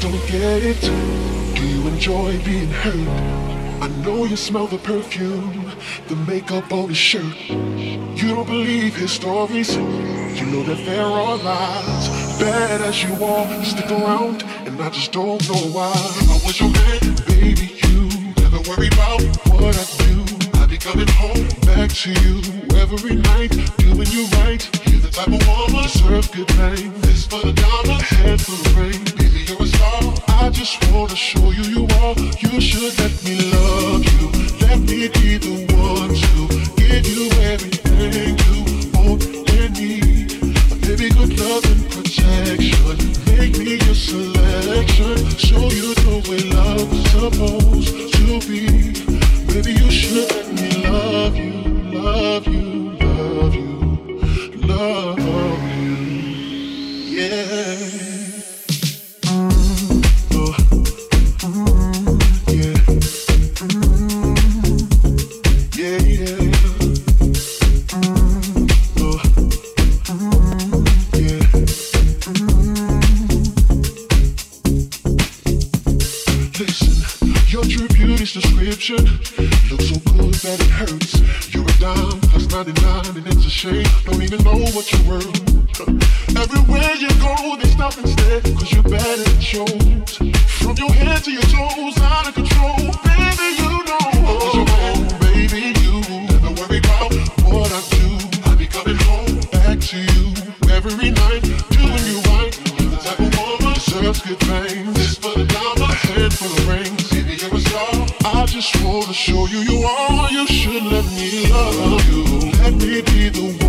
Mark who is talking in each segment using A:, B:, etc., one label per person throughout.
A: don't get it. Do you enjoy being hurt? I know you smell the perfume, the makeup on his shirt. You don't believe his stories. You know that there are lies. Bad as you are, stick around, and I just don't know why. I was your man, baby. You never worry about what I do. I be coming home back to you every night, doing you right. You're the type of woman deserve good name. This for the dollar, head for the rain. I just wanna show you you are. You should let me love you. Let me be the one to give you everything you want and need. Baby, good love and protection. Make me your selection. Show you the way love is supposed to be. Baby, you should let me love you, love you, don't even know what you're.
B: Everywhere you go, they stop and you're bad at shows. From your head to your toes, out of control, baby, you you're baby, you never what I do. I be coming home back to you every night, doing you right. The type of woman good things. Hand for the rings. Baby. I just wanna show you you are. You should let me love you. Let me be the one.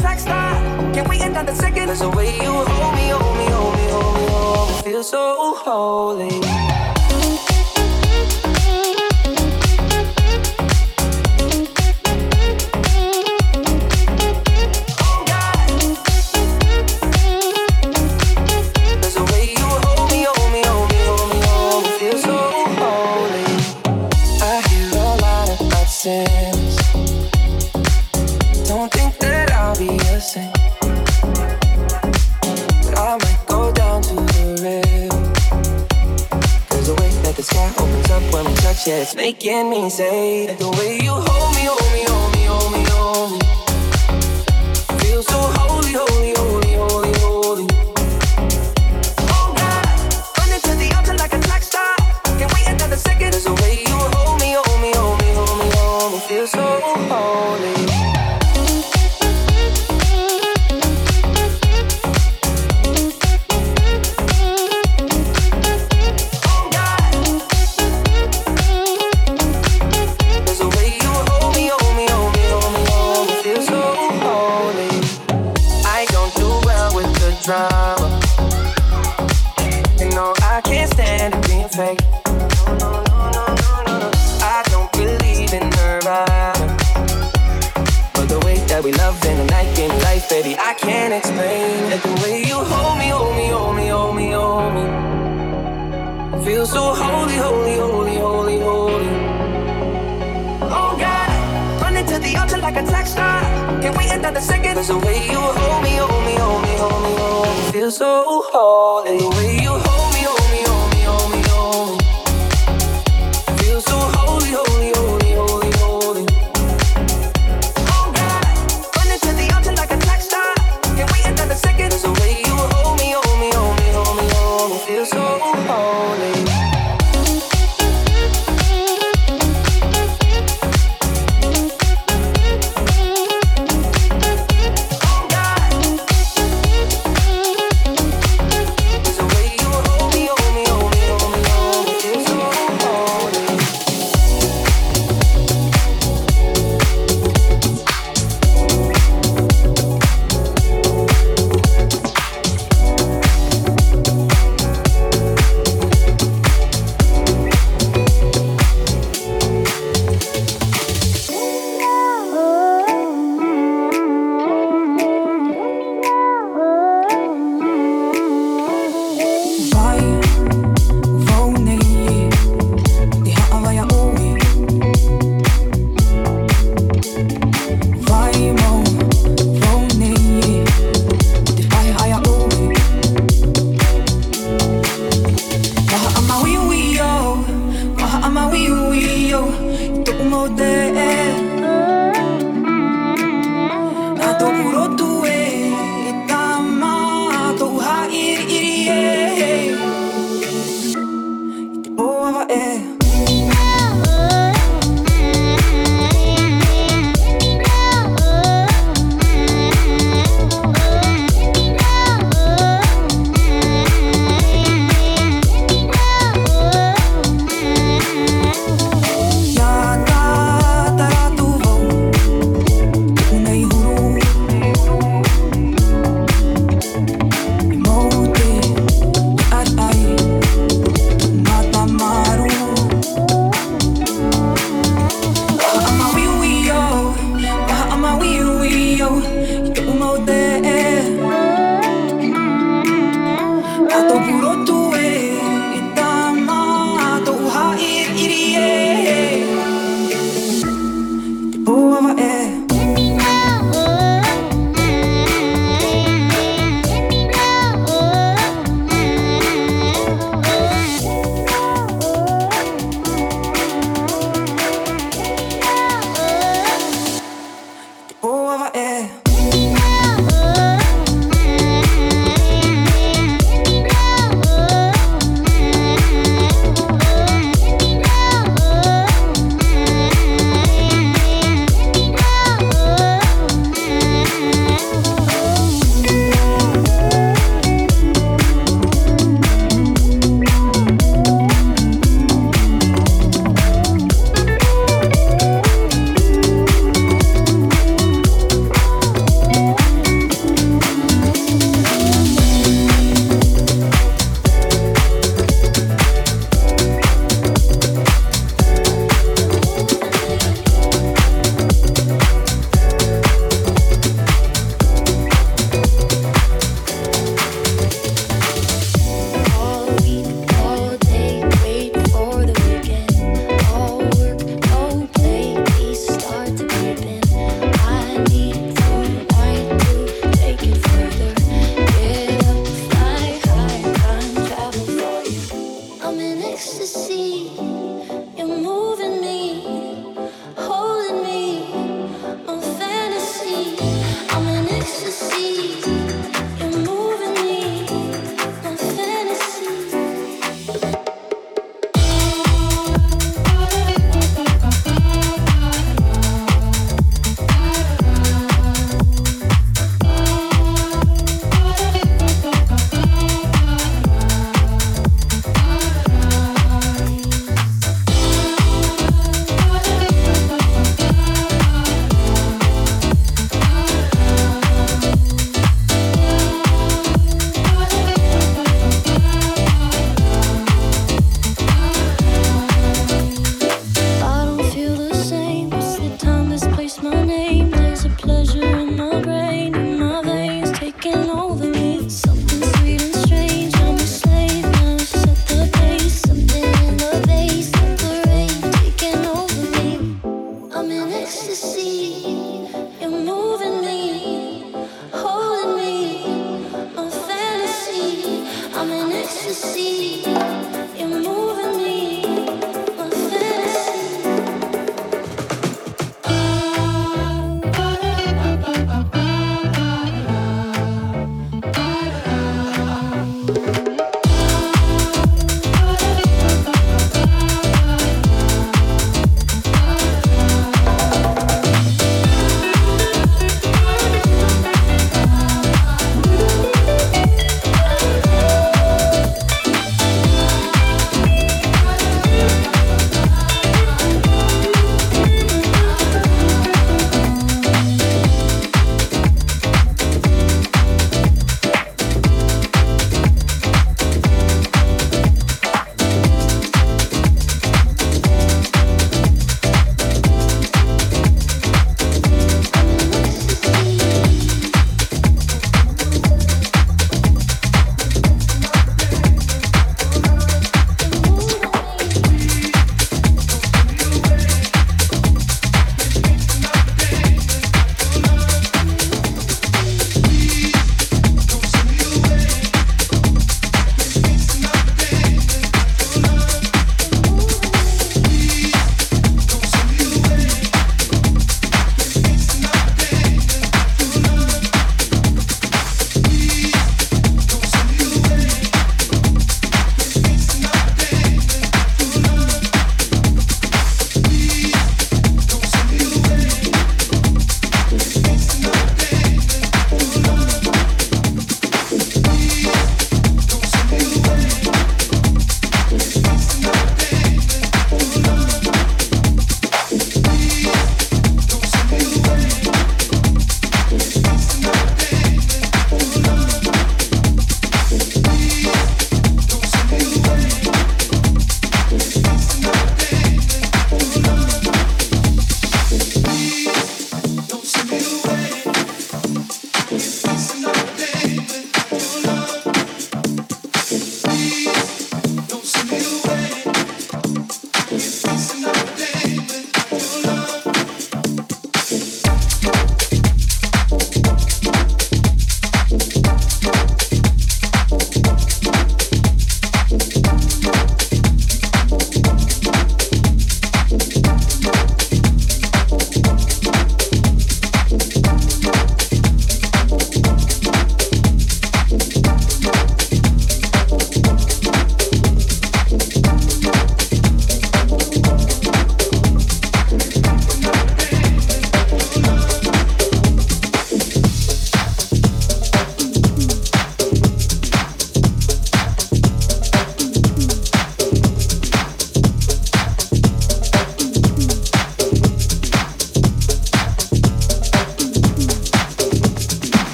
B: sex time. Can't wait another second. Cause the way you hold me, hold me, hold me, hold me, hold me. Feel so holy. It's making me say the way you hold me. Oh,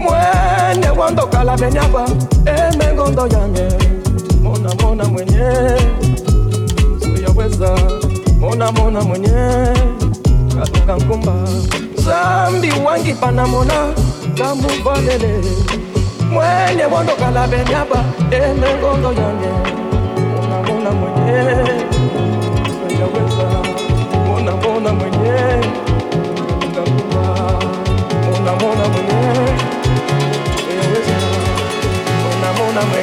B: mwene wondokala benyaba emengondo yange. Mona mona mwenye. Siyaweza mona mona mwenye. Katuka nkumba. Zambi wangi panamona kamuvalele mwene wondokala benyaba emengondo yange. Mona mona mwenye. Mona,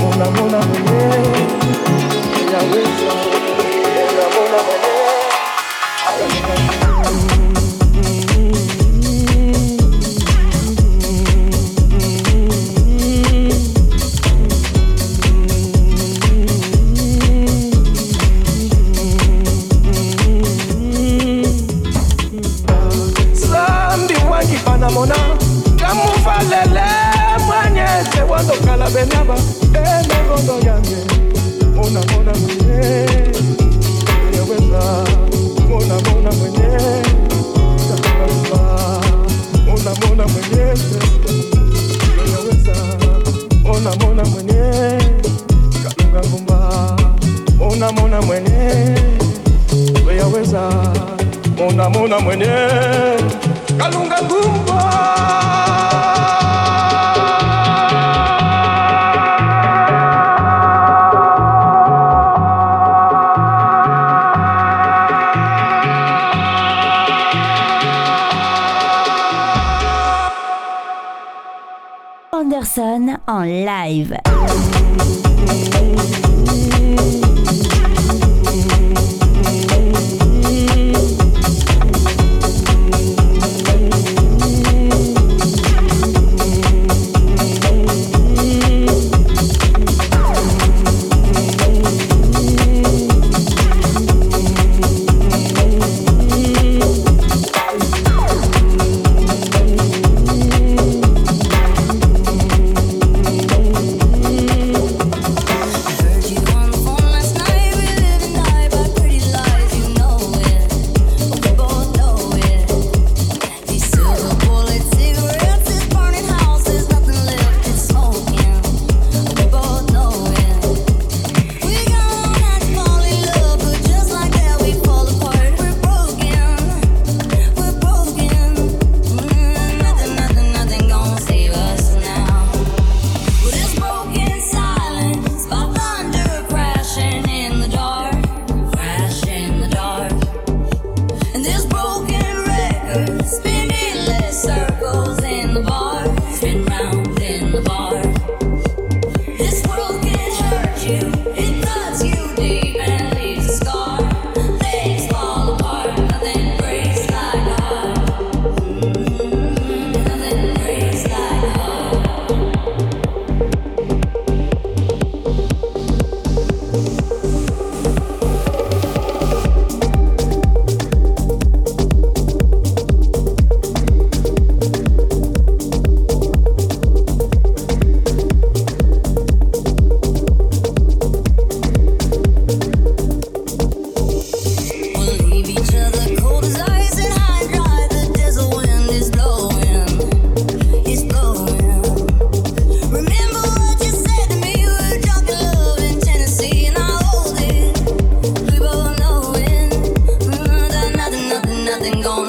B: Mona, Mona, Mona, Mona,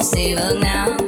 C: unstable now.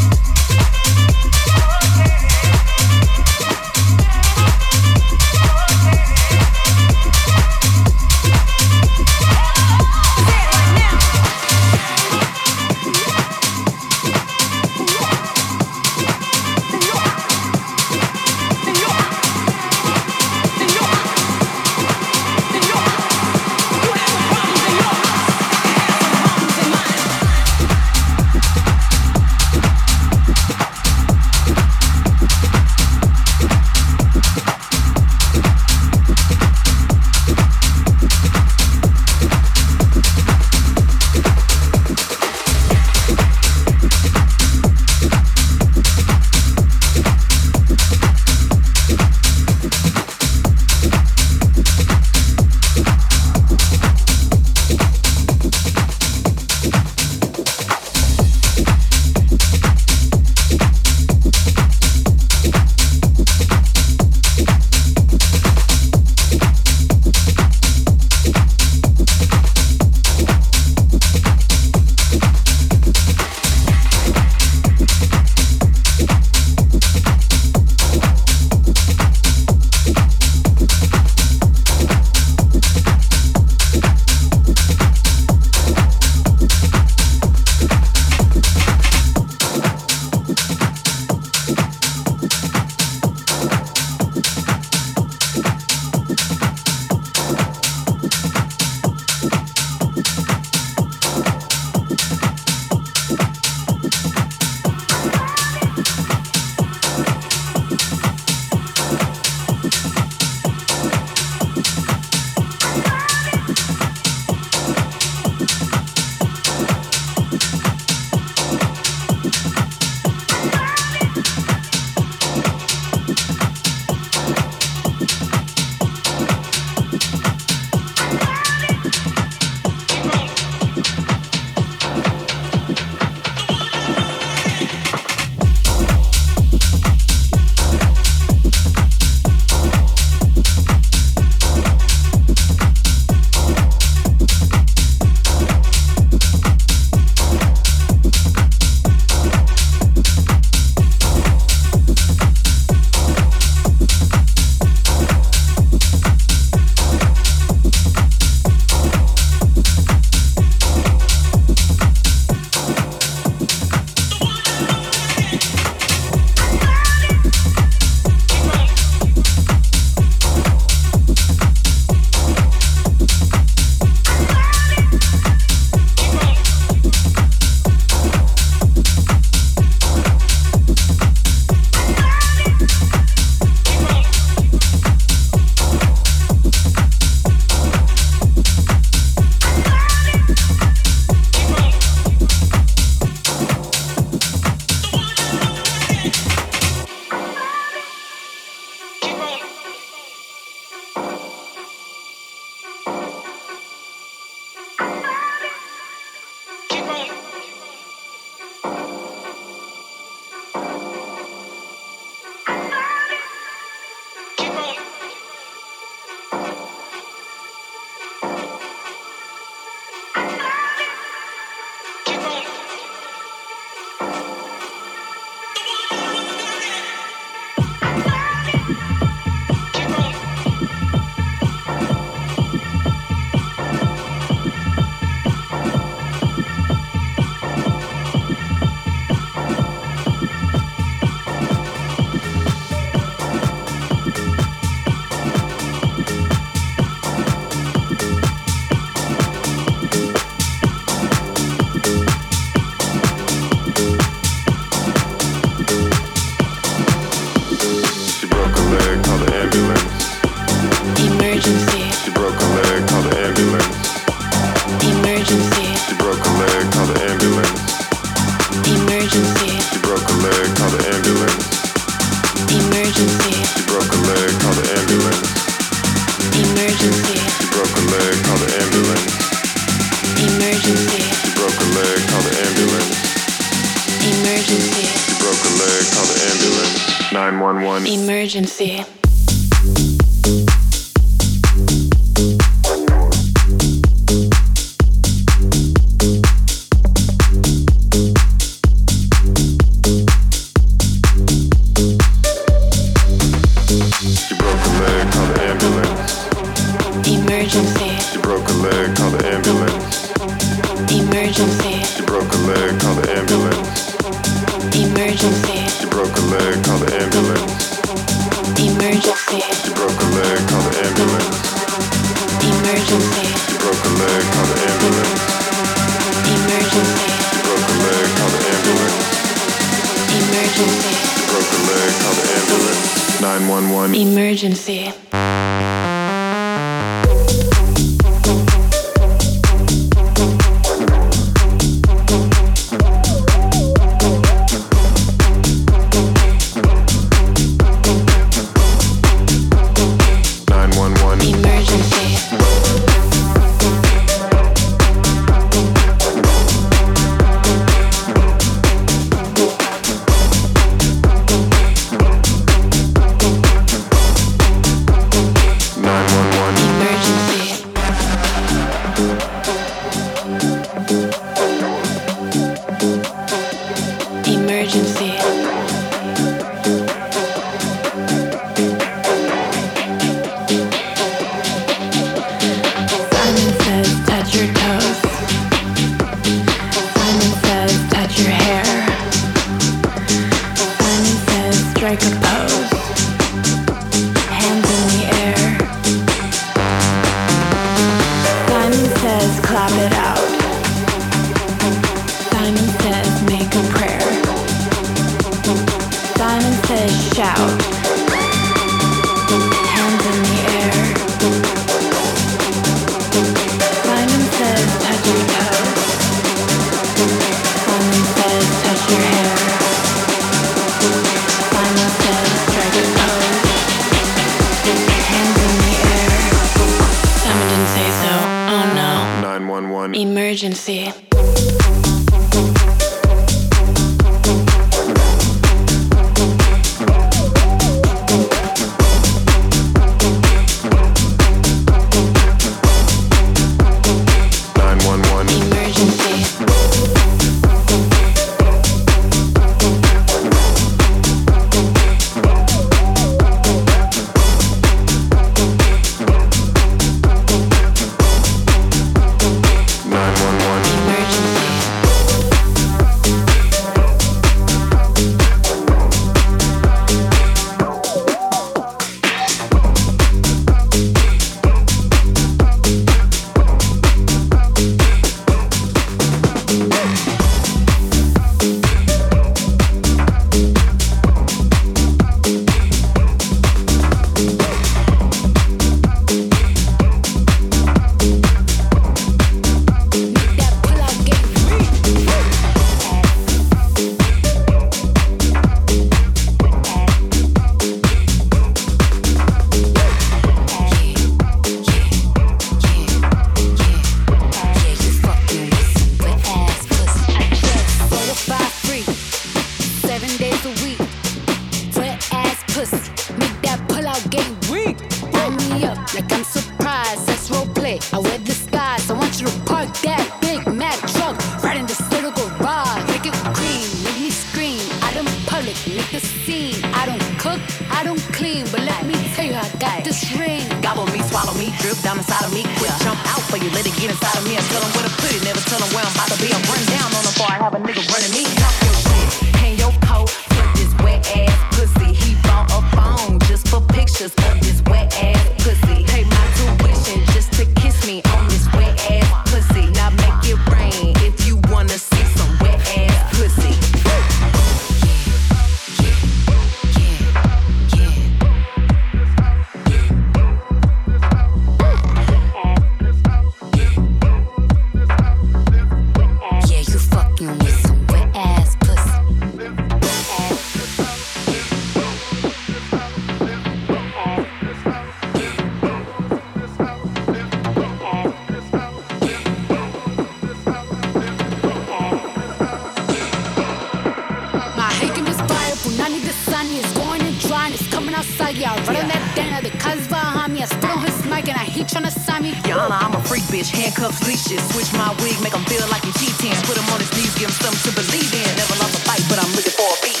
D: Tryna sign me. Yana, I'm a freak bitch. Handcuffs, leashes. Switch my wig, make him feel like a G10. Put him on his knees, give him something to believe in. Never lost a fight, but I'm looking for a beat.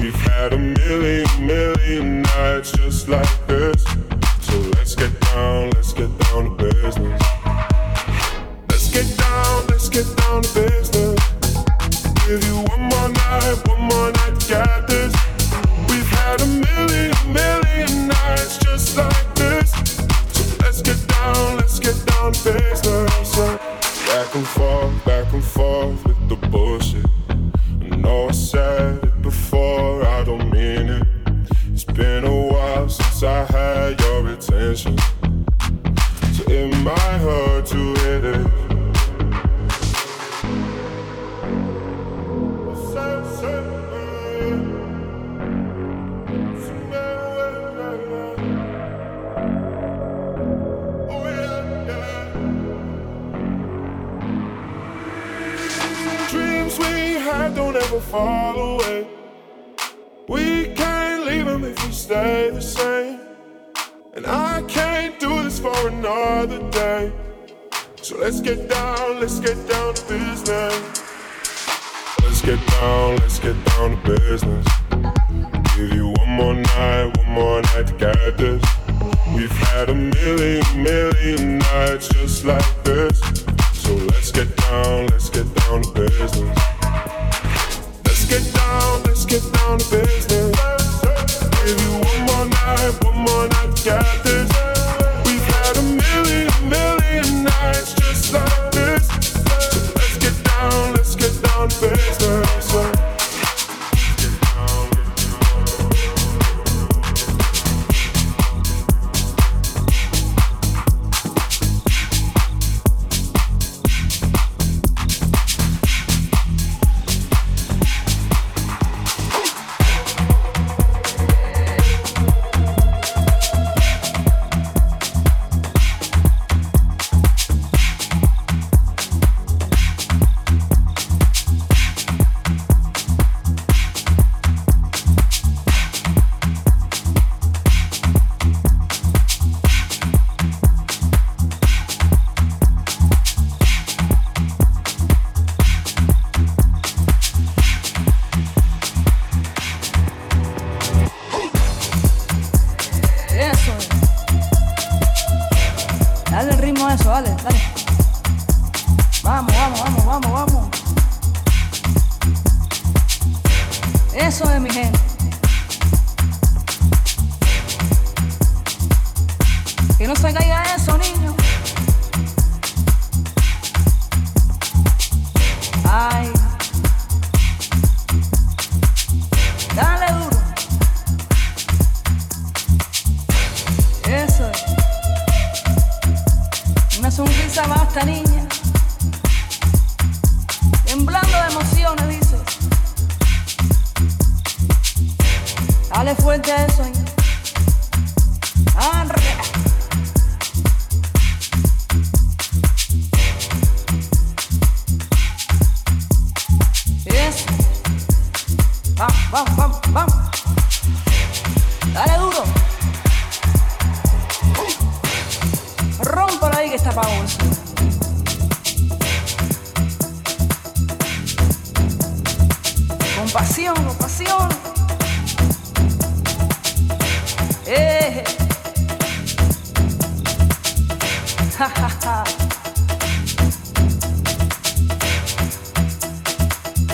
E: We've had a million, million nights just like this. So let's get down, let's get down to business. Let's get down, let's get down to business.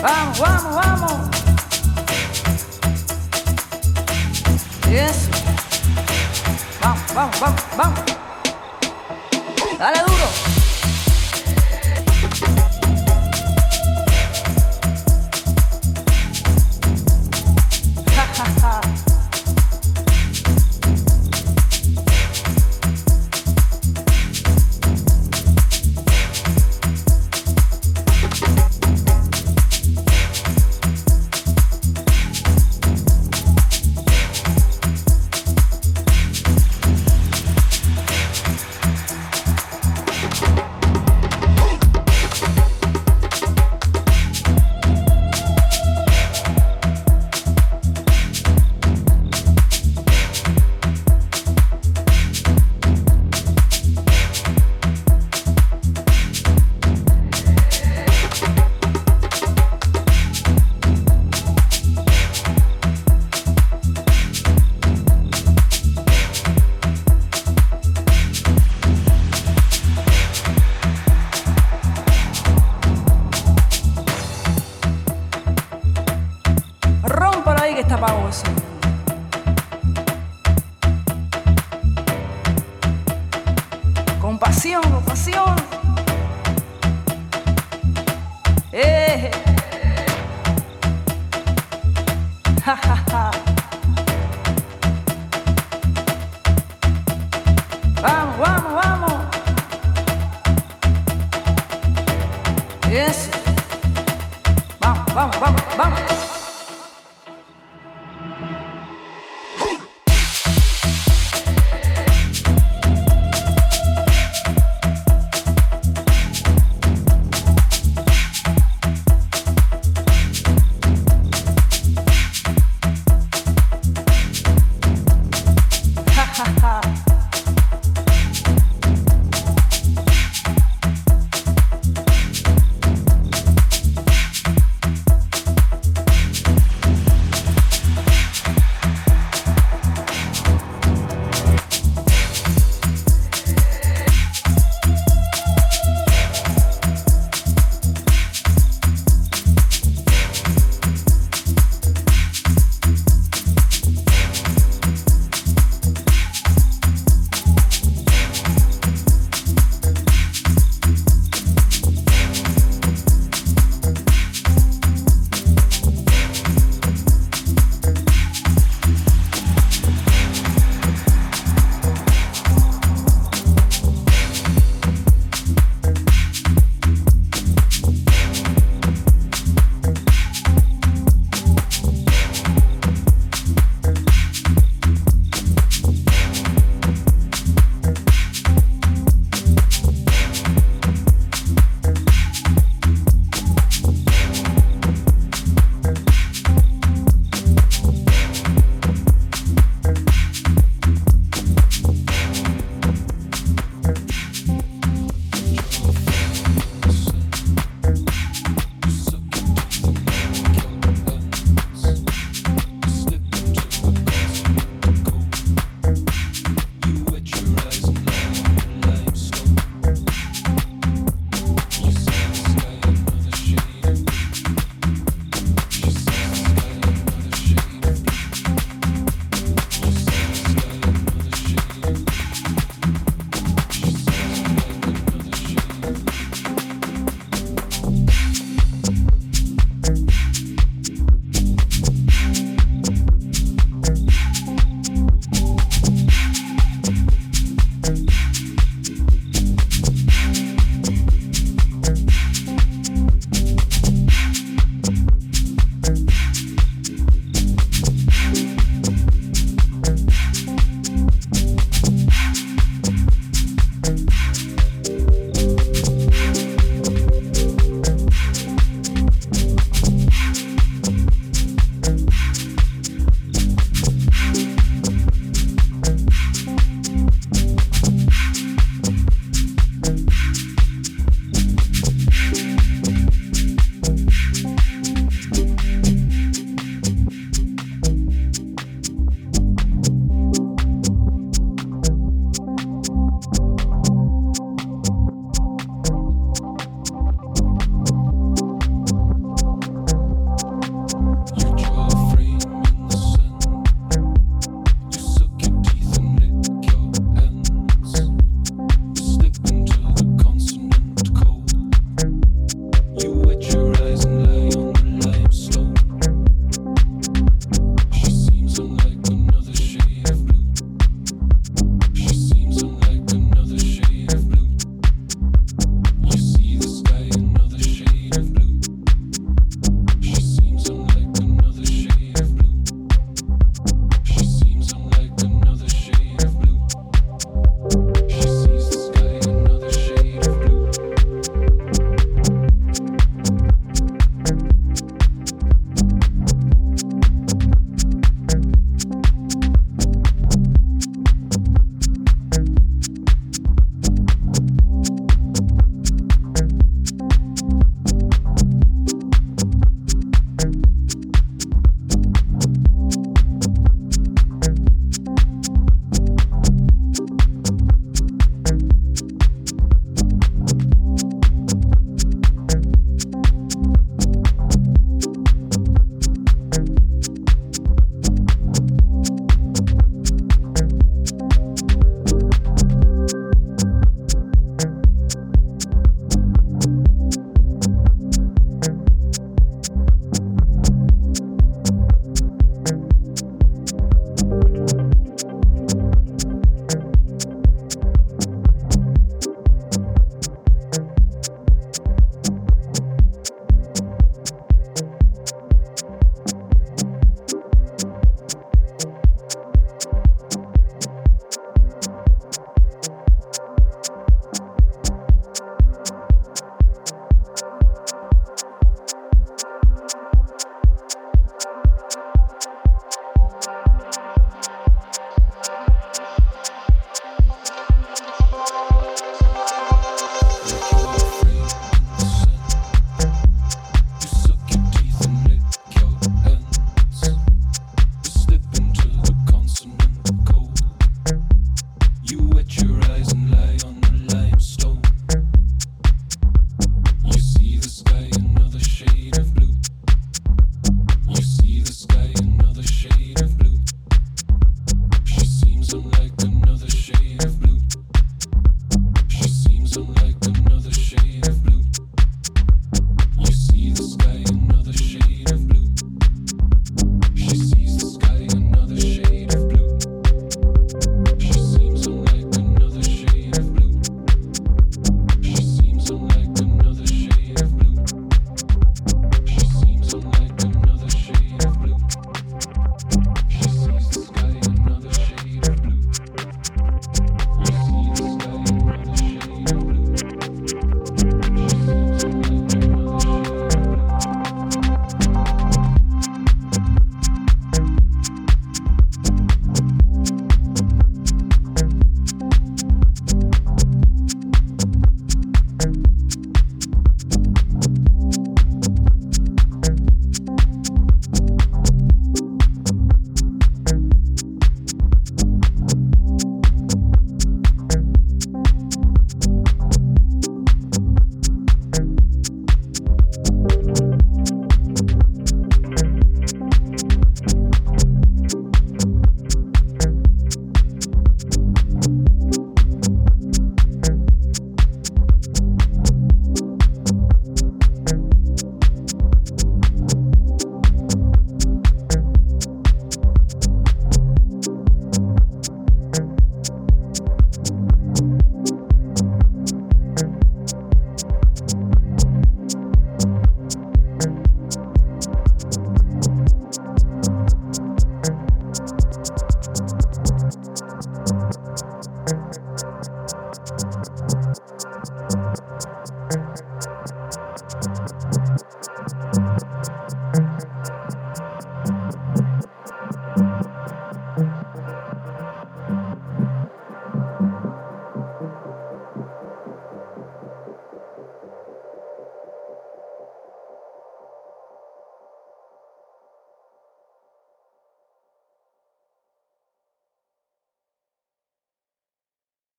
F: Vamos, vamos, vamos. Eso. Vamos, vamos, vamos, vamos. Dale duro.